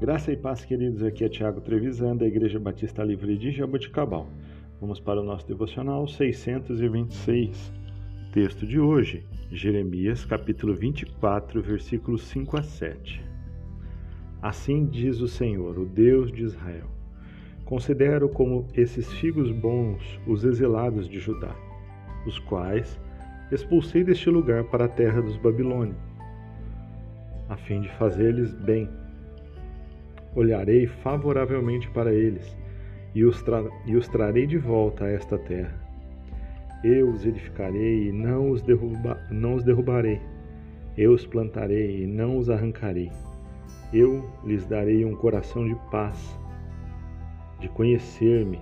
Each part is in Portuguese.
Graça e paz, queridos. Aqui é Tiago Trevisan, da Igreja Batista Livre de Jaboticabal. Vamos para o nosso devocional 626. Texto de hoje, Jeremias, capítulo 24, versículos 5 a 7. Assim diz o Senhor, o Deus de Israel: Considero como esses figos bons os exilados de Judá, os quais expulsei deste lugar para a terra dos Babilônios, a fim de fazer-lhes bem olharei favoravelmente para eles e os, e os trarei de volta a esta terra. Eu os edificarei e não os, derruba não os derrubarei. Eu os plantarei e não os arrancarei. Eu lhes darei um coração de paz, de conhecer-me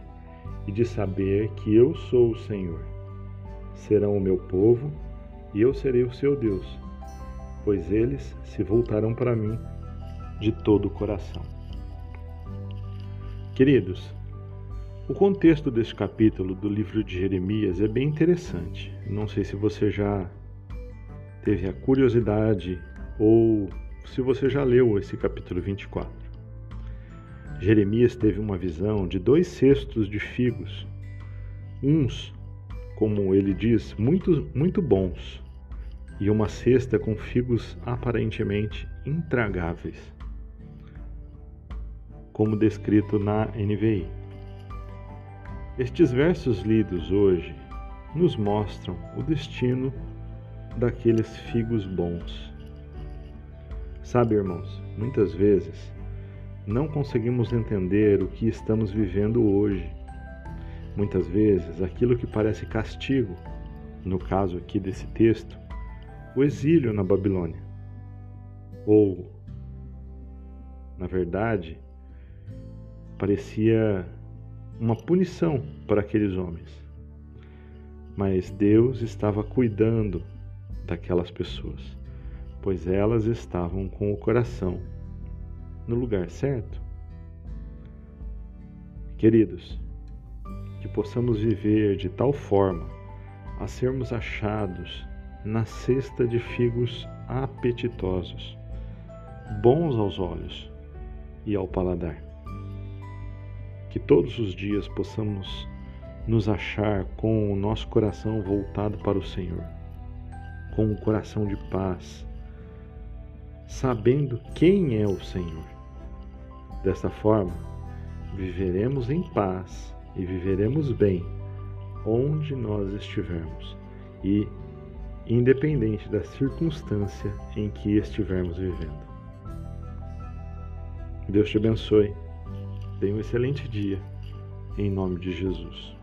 e de saber que eu sou o Senhor. Serão o meu povo e eu serei o seu Deus, pois eles se voltarão para mim de todo o coração. Queridos, o contexto deste capítulo do livro de Jeremias é bem interessante. Não sei se você já teve a curiosidade ou se você já leu esse capítulo 24. Jeremias teve uma visão de dois cestos de figos, uns, como ele diz, muito, muito bons, e uma cesta com figos aparentemente intragáveis como descrito na NVI. Estes versos lidos hoje nos mostram o destino daqueles figos bons. Sabe, irmãos, muitas vezes não conseguimos entender o que estamos vivendo hoje. Muitas vezes, aquilo que parece castigo, no caso aqui desse texto, o exílio na Babilônia. Ou, na verdade, parecia uma punição para aqueles homens. Mas Deus estava cuidando daquelas pessoas, pois elas estavam com o coração no lugar certo. Queridos, que possamos viver de tal forma a sermos achados na cesta de figos apetitosos, bons aos olhos e ao paladar que todos os dias possamos nos achar com o nosso coração voltado para o Senhor, com um coração de paz, sabendo quem é o Senhor. Desta forma, viveremos em paz e viveremos bem onde nós estivermos e independente da circunstância em que estivermos vivendo. Deus te abençoe. Tenha um excelente dia, em nome de Jesus.